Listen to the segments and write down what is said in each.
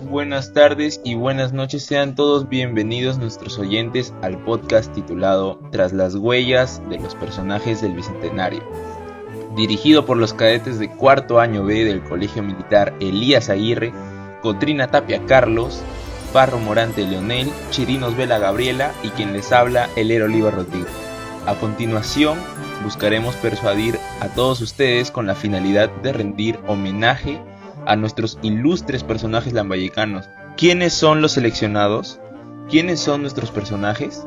buenas tardes y buenas noches. Sean todos bienvenidos nuestros oyentes al podcast titulado Tras las huellas de los personajes del Bicentenario. Dirigido por los cadetes de cuarto año B del Colegio Militar Elías Aguirre, Cotrina Tapia Carlos, Parro Morante Leonel, Chirinos Vela Gabriela y quien les habla Elero Oliva Rodríguez. A continuación, buscaremos persuadir a todos ustedes con la finalidad de rendir homenaje a nuestros ilustres personajes lambayecanos. ¿Quiénes son los seleccionados? ¿Quiénes son nuestros personajes?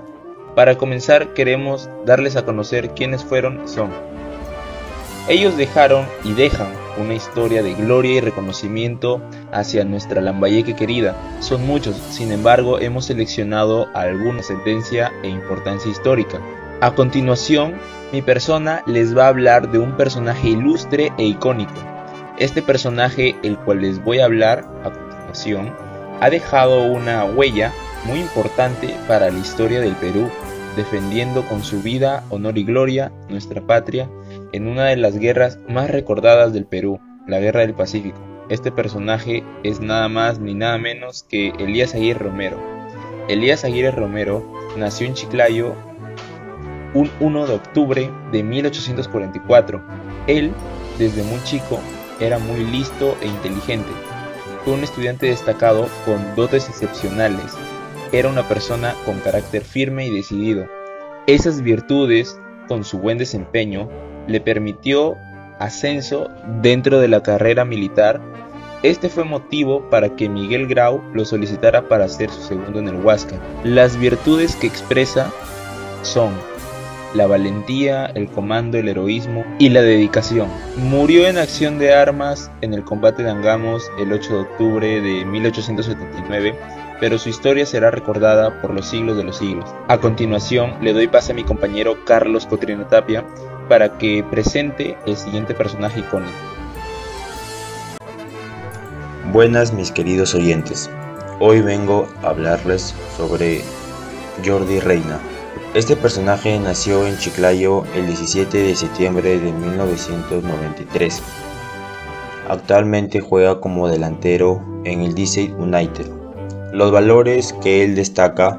Para comenzar queremos darles a conocer quiénes fueron son. Ellos dejaron y dejan una historia de gloria y reconocimiento hacia nuestra Lambayeque querida. Son muchos, sin embargo hemos seleccionado alguna sentencia e importancia histórica. A continuación, mi persona les va a hablar de un personaje ilustre e icónico, este personaje, el cual les voy a hablar a continuación, ha dejado una huella muy importante para la historia del Perú, defendiendo con su vida, honor y gloria nuestra patria en una de las guerras más recordadas del Perú, la Guerra del Pacífico. Este personaje es nada más ni nada menos que Elías Aguirre Romero. Elías Aguirre Romero nació en Chiclayo un 1 de octubre de 1844. Él, desde muy chico, era muy listo e inteligente. Fue un estudiante destacado con dotes excepcionales. Era una persona con carácter firme y decidido. Esas virtudes, con su buen desempeño, le permitió ascenso dentro de la carrera militar. Este fue motivo para que Miguel Grau lo solicitara para ser su segundo en el Huáscar. Las virtudes que expresa son la valentía, el comando, el heroísmo y la dedicación. Murió en acción de armas en el combate de Angamos el 8 de octubre de 1879, pero su historia será recordada por los siglos de los siglos. A continuación, le doy pase a mi compañero Carlos Cotrino Tapia para que presente el siguiente personaje icónico. Buenas mis queridos oyentes, hoy vengo a hablarles sobre Jordi Reina, este personaje nació en Chiclayo el 17 de septiembre de 1993. Actualmente juega como delantero en el DC United. Los valores que él destaca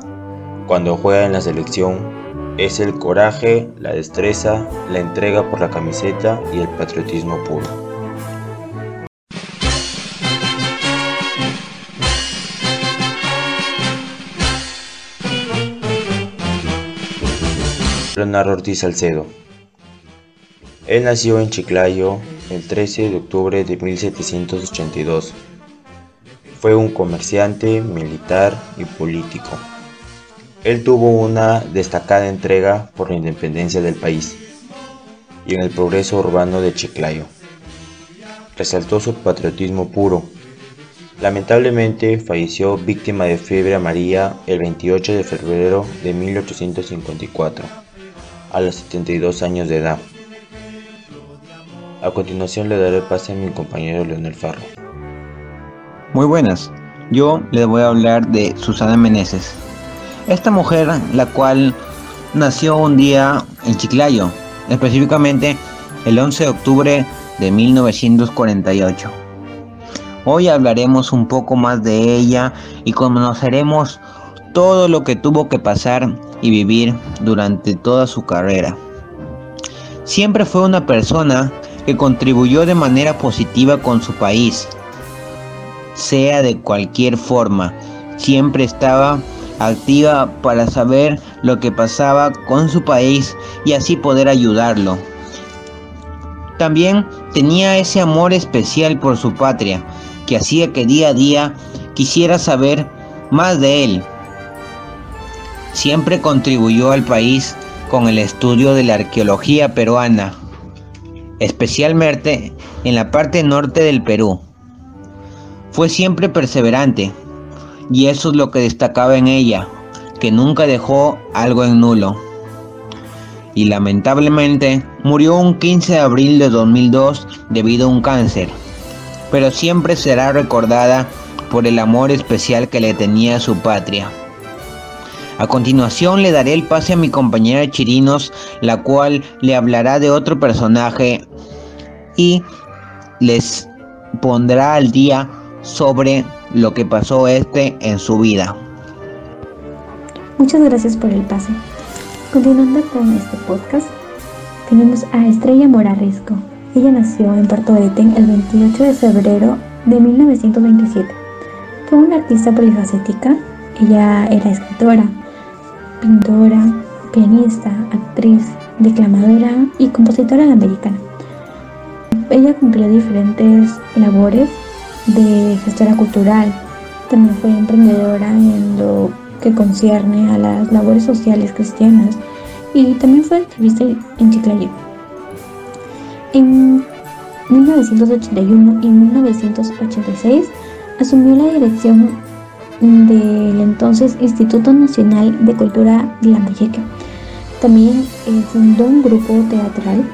cuando juega en la selección es el coraje, la destreza, la entrega por la camiseta y el patriotismo puro. Leonardo Ortiz Salcedo. Él nació en Chiclayo el 13 de octubre de 1782. Fue un comerciante, militar y político. Él tuvo una destacada entrega por la independencia del país y en el progreso urbano de Chiclayo. Resaltó su patriotismo puro. Lamentablemente falleció víctima de fiebre amarilla el 28 de febrero de 1854 a los 72 años de edad. A continuación le daré pase a mi compañero Leonel Farro. Muy buenas, yo les voy a hablar de Susana Meneses. Esta mujer, la cual nació un día en Chiclayo, específicamente el 11 de octubre de 1948. Hoy hablaremos un poco más de ella y conoceremos todo lo que tuvo que pasar y vivir durante toda su carrera. Siempre fue una persona que contribuyó de manera positiva con su país, sea de cualquier forma. Siempre estaba activa para saber lo que pasaba con su país y así poder ayudarlo. También tenía ese amor especial por su patria que hacía que día a día quisiera saber más de él siempre contribuyó al país con el estudio de la arqueología peruana, especialmente en la parte norte del Perú. Fue siempre perseverante y eso es lo que destacaba en ella, que nunca dejó algo en nulo. Y lamentablemente murió un 15 de abril de 2002 debido a un cáncer, pero siempre será recordada por el amor especial que le tenía a su patria. A continuación le daré el pase a mi compañera Chirinos, la cual le hablará de otro personaje y les pondrá al día sobre lo que pasó este en su vida. Muchas gracias por el pase. Continuando con este podcast, tenemos a Estrella Mora Risco. Ella nació en Puerto Eten el 28 de febrero de 1927. Fue una artista polifacética. Ella era escritora, pintora, pianista, actriz, declamadora y compositora americana. Ella cumplió diferentes labores de gestora cultural. También fue emprendedora en lo que concierne a las labores sociales cristianas y también fue activista en Chiclayo. En 1981 y 1986 asumió la dirección del entonces Instituto Nacional de Cultura de la Lambayeque. También eh, fundó un grupo teatral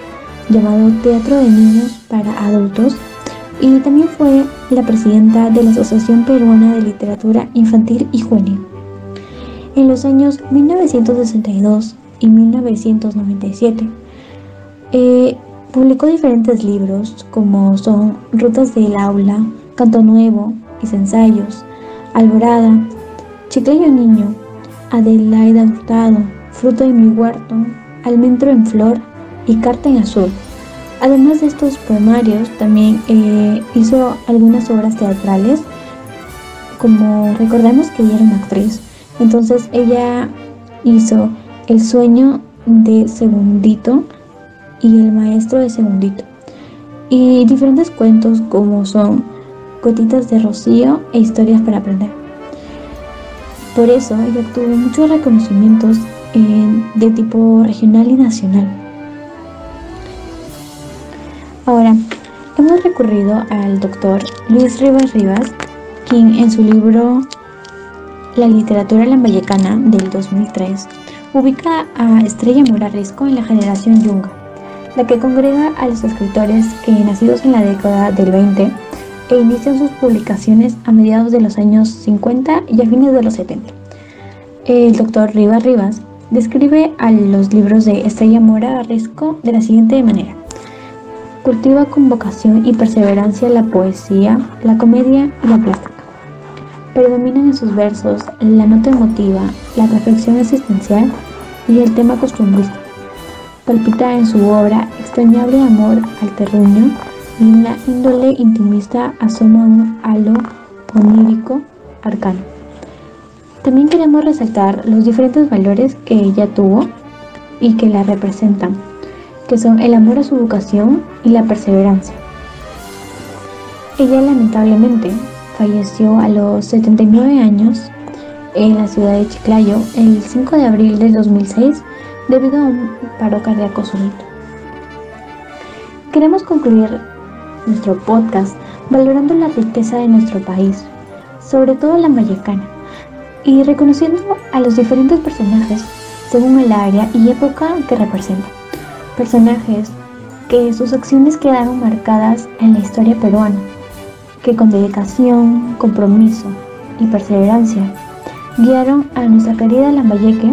llamado Teatro de Niños para Adultos y también fue la presidenta de la Asociación Peruana de Literatura Infantil y Juvenil. En los años 1962 y 1997 eh, publicó diferentes libros como son Rutas del Aula, Canto Nuevo, Mis Ensayos, Alborada, Chiclayo Niño, Adelaida Hurtado, Fruto de mi huerto, Almendro en flor y Carta en azul. Además de estos poemarios, también eh, hizo algunas obras teatrales, como recordemos que ella era una actriz. Entonces ella hizo El sueño de Segundito y El maestro de Segundito. Y diferentes cuentos como son Gotitas de Rocío e Historias para aprender. Por eso ella obtuvo muchos reconocimientos eh, de tipo regional y nacional. Ahora, hemos recurrido al doctor Luis Rivas Rivas, quien en su libro La literatura lambayecana del 2003 ubica a Estrella Mora Risco en la generación Yunga, la que congrega a los escritores que nacidos en la década del 20 e inician sus publicaciones a mediados de los años 50 y a fines de los 70. El doctor Rivas Rivas describe a los libros de Estrella Mora Risco de la siguiente manera. Cultiva con vocación y perseverancia la poesía, la comedia y la plástica. Predominan en sus versos la nota emotiva, la reflexión existencial y el tema costumbrista. Palpita en su obra extrañable amor al terruño en la índole intimista asoma un halo onírico arcano. También queremos resaltar los diferentes valores que ella tuvo y que la representan que son el amor a su vocación y la perseverancia. Ella lamentablemente falleció a los 79 años en la ciudad de Chiclayo el 5 de abril del 2006 debido a un paro cardíaco súbito. Queremos concluir nuestro podcast valorando la riqueza de nuestro país, sobre todo la mayacana, y reconociendo a los diferentes personajes según el área y época que representan personajes que sus acciones quedaron marcadas en la historia peruana, que con dedicación, compromiso y perseverancia guiaron a nuestra querida Lambayeque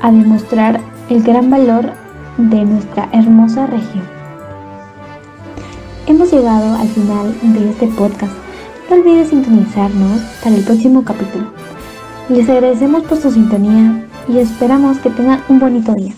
a demostrar el gran valor de nuestra hermosa región. Hemos llegado al final de este podcast. No olvides sintonizarnos para el próximo capítulo. Les agradecemos por su sintonía y esperamos que tengan un bonito día.